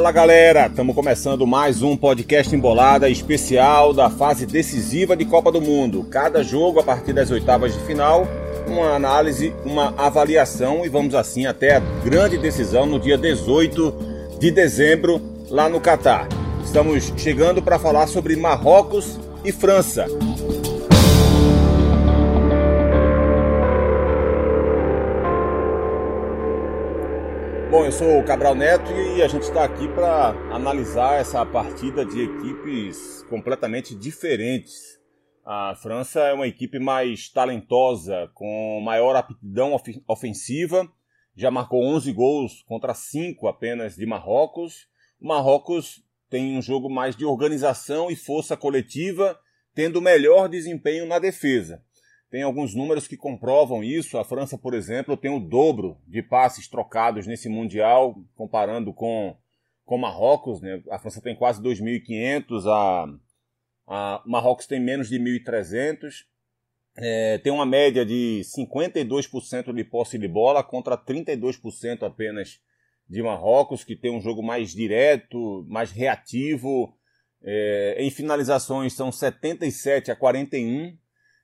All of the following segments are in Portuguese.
Fala galera, estamos começando mais um podcast embolada especial da fase decisiva de Copa do Mundo. Cada jogo a partir das oitavas de final, uma análise, uma avaliação e vamos assim até a grande decisão no dia 18 de dezembro lá no Catar. Estamos chegando para falar sobre Marrocos e França. Bom, eu sou o Cabral Neto e a gente está aqui para analisar essa partida de equipes completamente diferentes. A França é uma equipe mais talentosa, com maior aptidão ofensiva, já marcou 11 gols contra 5 apenas de Marrocos. O Marrocos tem um jogo mais de organização e força coletiva, tendo melhor desempenho na defesa. Tem alguns números que comprovam isso. A França, por exemplo, tem o dobro de passes trocados nesse Mundial, comparando com, com Marrocos. Né? A França tem quase 2.500, a, a Marrocos tem menos de 1.300. É, tem uma média de 52% de posse de bola contra 32% apenas de Marrocos, que tem um jogo mais direto, mais reativo. É, em finalizações são 77 a 41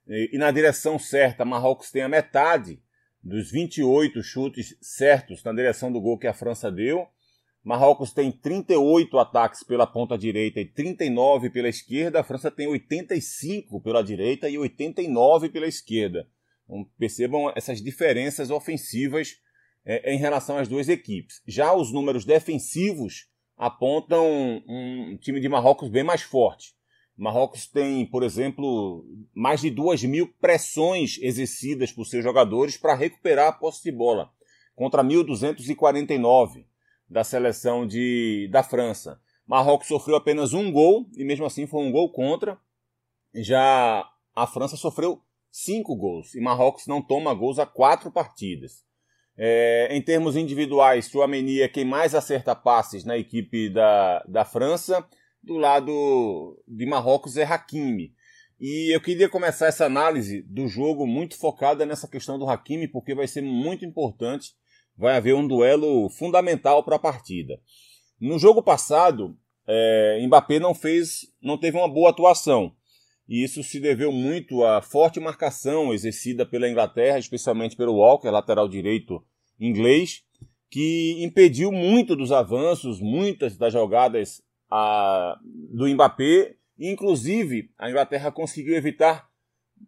e, na direção certa, Marrocos tem a metade dos 28 chutes certos na direção do gol que a França deu. Marrocos tem 38 ataques pela ponta direita e 39 pela esquerda. A França tem 85 pela direita e 89 pela esquerda. Então, percebam essas diferenças ofensivas é, em relação às duas equipes. Já os números defensivos apontam um time de Marrocos bem mais forte. Marrocos tem, por exemplo, mais de 2 mil pressões exercidas por seus jogadores para recuperar a posse de bola, contra 1.249 da seleção de, da França. Marrocos sofreu apenas um gol, e mesmo assim foi um gol contra. Já a França sofreu cinco gols, e Marrocos não toma gols há quatro partidas. É, em termos individuais, Chouameni é quem mais acerta passes na equipe da, da França do lado de Marrocos é Hakimi. E eu queria começar essa análise do jogo muito focada nessa questão do Hakimi, porque vai ser muito importante. Vai haver um duelo fundamental para a partida. No jogo passado, é, Mbappé não fez, não teve uma boa atuação. E isso se deveu muito à forte marcação exercida pela Inglaterra, especialmente pelo Walker, lateral direito inglês, que impediu muito dos avanços, muitas das jogadas a, do Mbappé. Inclusive, a Inglaterra conseguiu evitar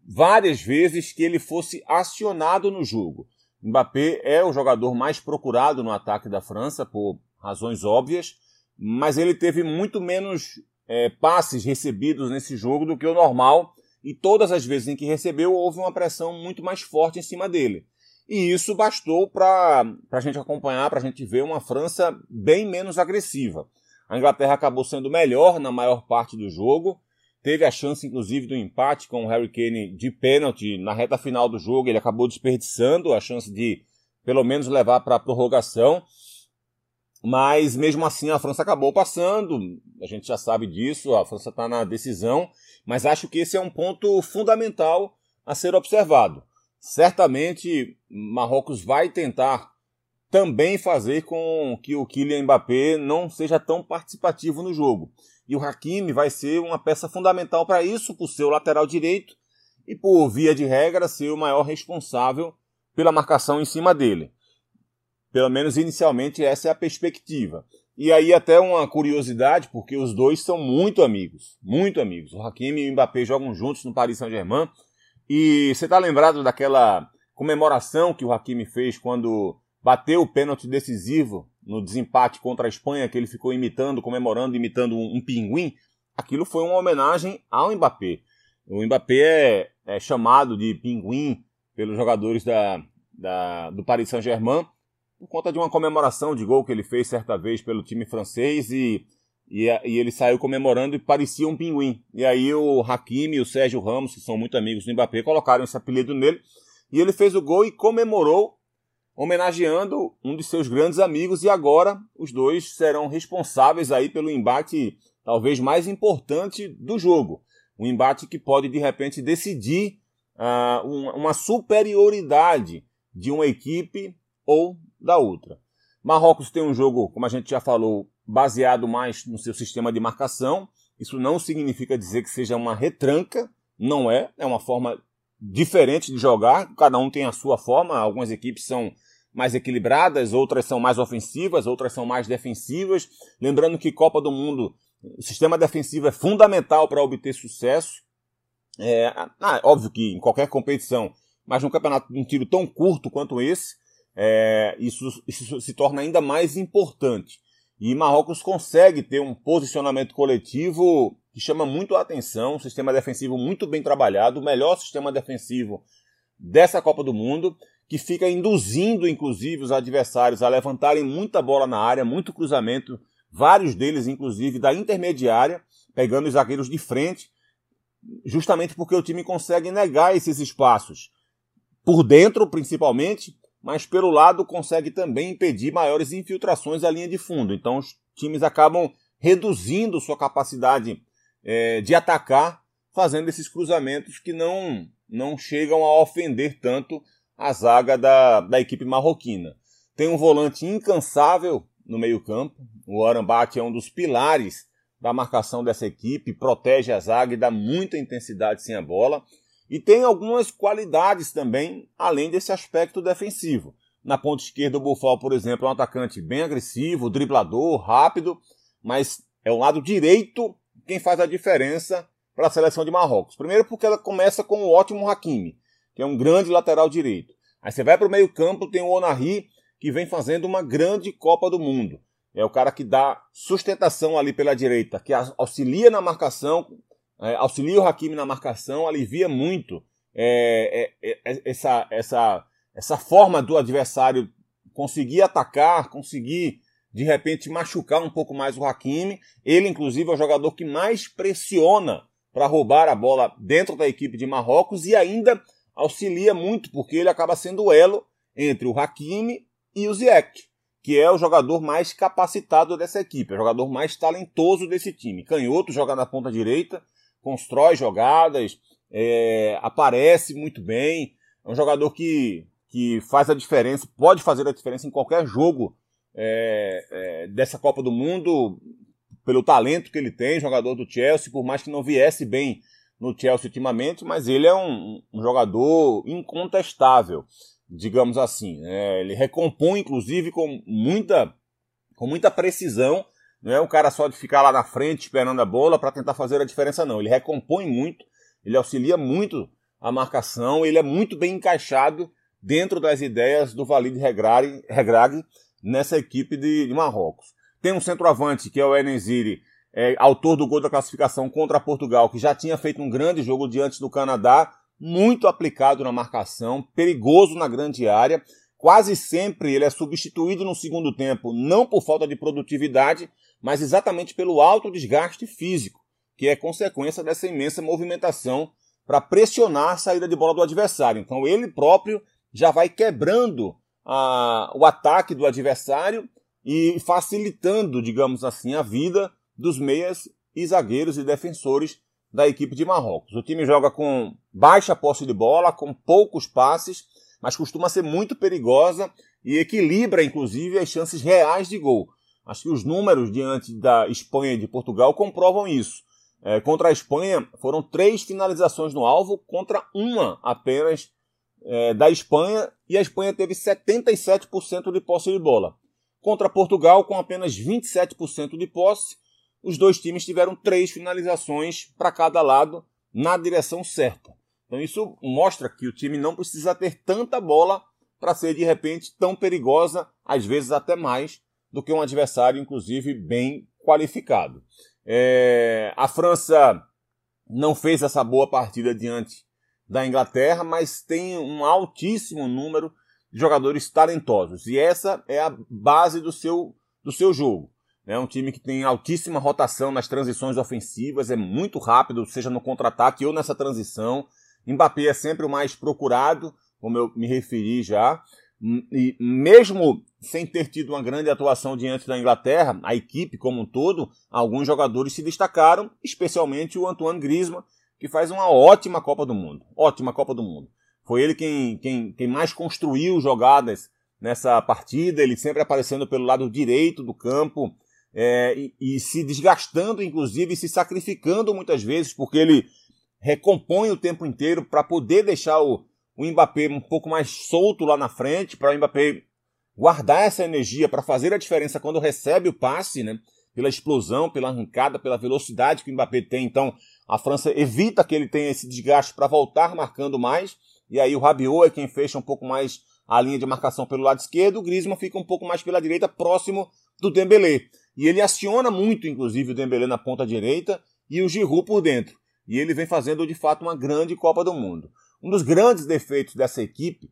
várias vezes que ele fosse acionado no jogo. Mbappé é o jogador mais procurado no ataque da França, por razões óbvias, mas ele teve muito menos é, passes recebidos nesse jogo do que o normal, e todas as vezes em que recebeu houve uma pressão muito mais forte em cima dele. E isso bastou para a gente acompanhar, para a gente ver uma França bem menos agressiva. A Inglaterra acabou sendo melhor na maior parte do jogo. Teve a chance, inclusive, do empate com o Harry Kane de pênalti na reta final do jogo. Ele acabou desperdiçando a chance de, pelo menos, levar para a prorrogação. Mas, mesmo assim, a França acabou passando. A gente já sabe disso. A França está na decisão. Mas acho que esse é um ponto fundamental a ser observado. Certamente, Marrocos vai tentar também fazer com que o Kylian Mbappé não seja tão participativo no jogo. E o Hakimi vai ser uma peça fundamental para isso, por ser o lateral direito e por via de regra ser o maior responsável pela marcação em cima dele. Pelo menos inicialmente essa é a perspectiva. E aí até uma curiosidade, porque os dois são muito amigos, muito amigos. O Hakimi e o Mbappé jogam juntos no Paris Saint-Germain. E você está lembrado daquela comemoração que o Hakimi fez quando bateu o pênalti decisivo no desempate contra a Espanha, que ele ficou imitando, comemorando, imitando um, um pinguim, aquilo foi uma homenagem ao Mbappé. O Mbappé é, é chamado de pinguim pelos jogadores da, da, do Paris Saint-Germain por conta de uma comemoração de gol que ele fez certa vez pelo time francês e, e, e, ele saiu comemorando e parecia um pinguim. E aí o Hakimi e o Sérgio Ramos, que são muito amigos do Mbappé, colocaram esse apelido nele e ele fez o gol e comemorou homenageando um de seus grandes amigos e agora os dois serão responsáveis aí pelo embate talvez mais importante do jogo. Um embate que pode de repente decidir uh, uma superioridade de uma equipe ou da outra. Marrocos tem um jogo, como a gente já falou, baseado mais no seu sistema de marcação. Isso não significa dizer que seja uma retranca, não é. É uma forma diferente de jogar, cada um tem a sua forma. Algumas equipes são mais equilibradas, outras são mais ofensivas, outras são mais defensivas. Lembrando que Copa do Mundo, o sistema defensivo é fundamental para obter sucesso. É, ah, óbvio que em qualquer competição, mas num campeonato de um tiro tão curto quanto esse, é, isso, isso se torna ainda mais importante. E Marrocos consegue ter um posicionamento coletivo que chama muito a atenção, um sistema defensivo muito bem trabalhado, o melhor sistema defensivo dessa Copa do Mundo, que fica induzindo inclusive os adversários a levantarem muita bola na área, muito cruzamento, vários deles inclusive da intermediária, pegando os zagueiros de frente, justamente porque o time consegue negar esses espaços por dentro, principalmente, mas pelo lado consegue também impedir maiores infiltrações à linha de fundo. Então os times acabam reduzindo sua capacidade é, de atacar, fazendo esses cruzamentos que não, não chegam a ofender tanto a zaga da, da equipe marroquina. Tem um volante incansável no meio-campo. O Arambate é um dos pilares da marcação dessa equipe, protege a zaga e dá muita intensidade sem a bola. E tem algumas qualidades também, além desse aspecto defensivo. Na ponta esquerda, o Bufal, por exemplo, é um atacante bem agressivo, driblador, rápido, mas é o lado direito quem faz a diferença para a seleção de Marrocos. Primeiro porque ela começa com o ótimo Hakimi, que é um grande lateral direito. Aí você vai para o meio campo, tem o Onari, que vem fazendo uma grande Copa do Mundo. É o cara que dá sustentação ali pela direita, que auxilia na marcação, é, auxilia o Hakimi na marcação, alivia muito é, é, é, essa, essa, essa forma do adversário conseguir atacar, conseguir de repente machucar um pouco mais o Hakimi. Ele, inclusive, é o jogador que mais pressiona para roubar a bola dentro da equipe de Marrocos e ainda auxilia muito, porque ele acaba sendo o elo entre o Hakimi e o Ziyech, que é o jogador mais capacitado dessa equipe, é o jogador mais talentoso desse time. Canhoto joga na ponta direita, constrói jogadas, é, aparece muito bem. É um jogador que, que faz a diferença, pode fazer a diferença em qualquer jogo é, é, dessa Copa do Mundo, pelo talento que ele tem, jogador do Chelsea, por mais que não viesse bem no Chelsea ultimamente, mas ele é um, um jogador incontestável, digamos assim. Né? Ele recompõe, inclusive, com muita, com muita precisão não é um cara só de ficar lá na frente esperando a bola para tentar fazer a diferença, não. Ele recompõe muito, ele auxilia muito a marcação, ele é muito bem encaixado dentro das ideias do Valide Regragui nessa equipe de, de, Marrocos. Tem um centroavante que é o Enenziri, é, autor do gol da classificação contra Portugal, que já tinha feito um grande jogo diante do Canadá, muito aplicado na marcação, perigoso na grande área. Quase sempre ele é substituído no segundo tempo, não por falta de produtividade, mas exatamente pelo alto desgaste físico, que é consequência dessa imensa movimentação para pressionar a saída de bola do adversário. Então ele próprio já vai quebrando a, o ataque do adversário e facilitando, digamos assim, a vida dos meias e zagueiros e defensores da equipe de Marrocos. O time joga com baixa posse de bola, com poucos passes, mas costuma ser muito perigosa e equilibra, inclusive, as chances reais de gol. Acho que os números diante da Espanha e de Portugal comprovam isso. É, contra a Espanha foram três finalizações no alvo contra uma apenas é, da Espanha e a Espanha teve 77% de posse de bola. Contra Portugal, com apenas 27% de posse, os dois times tiveram três finalizações para cada lado na direção certa. Então isso mostra que o time não precisa ter tanta bola para ser de repente tão perigosa, às vezes até mais, do que um adversário, inclusive, bem qualificado. É, a França não fez essa boa partida diante da Inglaterra, mas tem um altíssimo número de jogadores talentosos. E essa é a base do seu, do seu jogo. É um time que tem altíssima rotação nas transições ofensivas, é muito rápido, seja no contra-ataque ou nessa transição. Mbappé é sempre o mais procurado, como eu me referi já. E mesmo sem ter tido uma grande atuação diante da Inglaterra, a equipe como um todo, alguns jogadores se destacaram, especialmente o Antoine Griezmann, que faz uma ótima Copa do Mundo. Ótima Copa do Mundo. Foi ele quem, quem, quem mais construiu jogadas nessa partida, ele sempre aparecendo pelo lado direito do campo é, e, e, se desgastando, inclusive, se sacrificando muitas vezes, porque ele recompõe o tempo inteiro para poder deixar o, o Mbappé um pouco mais solto lá na frente, para o Mbappé guardar essa energia para fazer a diferença quando recebe o passe, né? Pela explosão, pela arrancada, pela velocidade que o Mbappé tem. Então, a França evita que ele tenha esse desgaste para voltar marcando mais. E aí o Rabiot é quem fecha um pouco mais a linha de marcação pelo lado esquerdo, o Griezmann fica um pouco mais pela direita, próximo do Dembélé. E ele aciona muito, inclusive, o Dembélé na ponta direita e o Giroud por dentro. E ele vem fazendo, de fato, uma grande Copa do Mundo. Um dos grandes defeitos dessa equipe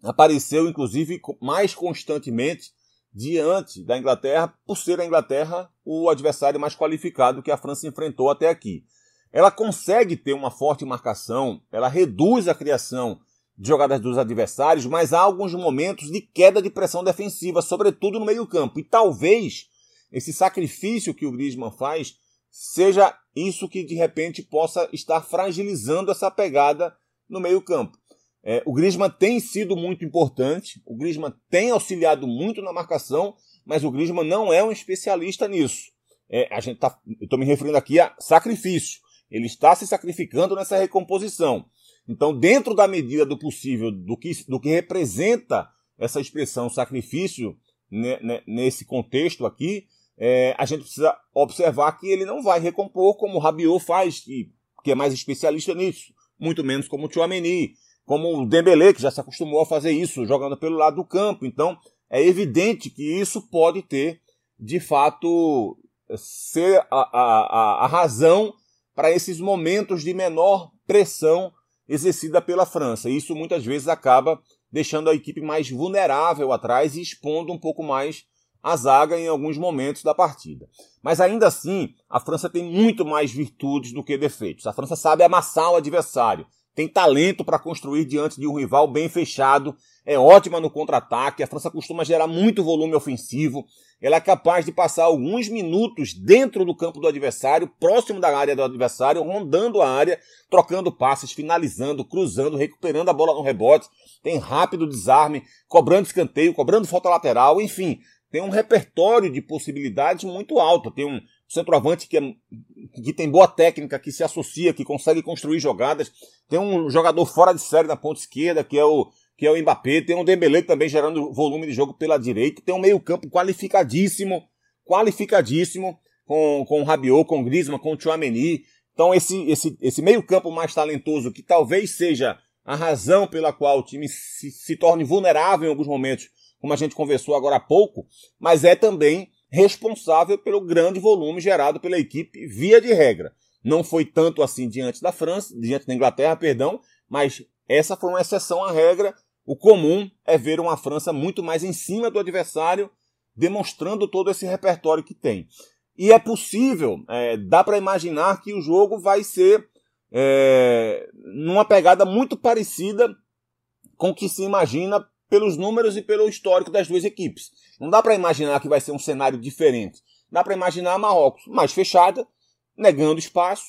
apareceu, inclusive, mais constantemente diante da Inglaterra, por ser a Inglaterra o adversário mais qualificado que a França enfrentou até aqui. Ela consegue ter uma forte marcação, ela reduz a criação de jogadas dos adversários, mas há alguns momentos de queda de pressão defensiva, sobretudo no meio-campo. E talvez esse sacrifício que o Griezmann faz seja isso que de repente possa estar fragilizando essa pegada no meio-campo. É, o Griezmann tem sido muito importante, o Griezmann tem auxiliado muito na marcação, mas o Griezmann não é um especialista nisso. É, a gente tá, eu estou me referindo aqui a sacrifício. Ele está se sacrificando nessa recomposição. Então, dentro da medida do possível, do que, do que representa essa expressão sacrifício né, né, nesse contexto aqui, é, a gente precisa observar que ele não vai recompor como o Rabiot faz, que, que é mais especialista nisso, muito menos como o Chouameni, como o Dembélé, que já se acostumou a fazer isso, jogando pelo lado do campo. Então, é evidente que isso pode ter, de fato, ser a, a, a razão para esses momentos de menor pressão exercida pela França. Isso muitas vezes acaba deixando a equipe mais vulnerável atrás e expondo um pouco mais a zaga em alguns momentos da partida. Mas ainda assim, a França tem muito mais virtudes do que defeitos. A França sabe amassar o adversário, tem talento para construir diante de um rival bem fechado, é ótima no contra-ataque, a França costuma gerar muito volume ofensivo, ela é capaz de passar alguns minutos dentro do campo do adversário, próximo da área do adversário, rondando a área, trocando passes, finalizando, cruzando, recuperando a bola no rebote, tem rápido desarme, cobrando escanteio, cobrando falta lateral, enfim, tem um repertório de possibilidades muito alto, tem um centroavante que, é, que tem boa técnica, que se associa, que consegue construir jogadas, tem um jogador fora de série na ponta esquerda, que é o que é o Mbappé, tem um Dembélé também gerando volume de jogo pela direita, tem um meio-campo qualificadíssimo, qualificadíssimo com, com o Rabiot, com o Griezmann, com o Chouameni. Então esse, esse, esse meio-campo mais talentoso, que talvez seja a razão pela qual o time se, se torne vulnerável em alguns momentos, como a gente conversou agora há pouco, mas é também responsável pelo grande volume gerado pela equipe via de regra. Não foi tanto assim diante da França, diante da Inglaterra, perdão, mas essa foi uma exceção à regra. O comum é ver uma França muito mais em cima do adversário, demonstrando todo esse repertório que tem. E é possível, é, dá para imaginar que o jogo vai ser é, numa pegada muito parecida com o que se imagina pelos números e pelo histórico das duas equipes. Não dá para imaginar que vai ser um cenário diferente. Dá para imaginar Marrocos mais fechada, negando espaço,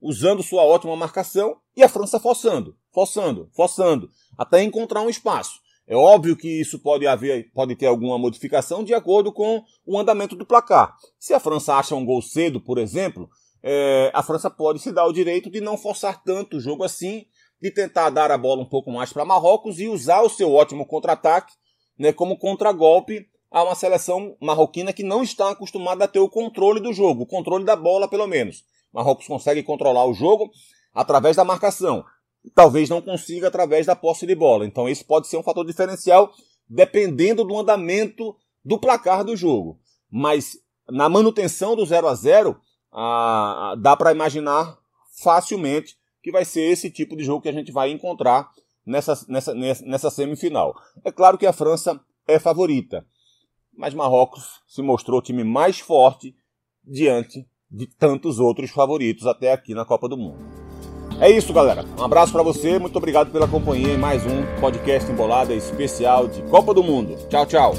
usando sua ótima marcação e a França forçando, forçando, forçando, até encontrar um espaço. É óbvio que isso pode haver, pode ter alguma modificação de acordo com o andamento do placar. Se a França acha um gol cedo, por exemplo, é, a França pode se dar o direito de não forçar tanto o jogo assim, de tentar dar a bola um pouco mais para Marrocos e usar o seu ótimo contra-ataque né, como contragolpe a uma seleção marroquina que não está acostumada a ter o controle do jogo, o controle da bola pelo menos. Marrocos consegue controlar o jogo através da marcação. Talvez não consiga através da posse de bola. Então isso pode ser um fator diferencial dependendo do andamento do placar do jogo. Mas na manutenção do 0 a 0 ah, dá para imaginar facilmente que vai ser esse tipo de jogo que a gente vai encontrar nessa, nessa, nessa semifinal. É claro que a França é favorita, mas Marrocos se mostrou o time mais forte diante de tantos outros favoritos até aqui na Copa do Mundo. É isso, galera. Um abraço para você, muito obrigado pela companhia em mais um podcast Embolada especial de Copa do Mundo. Tchau, tchau.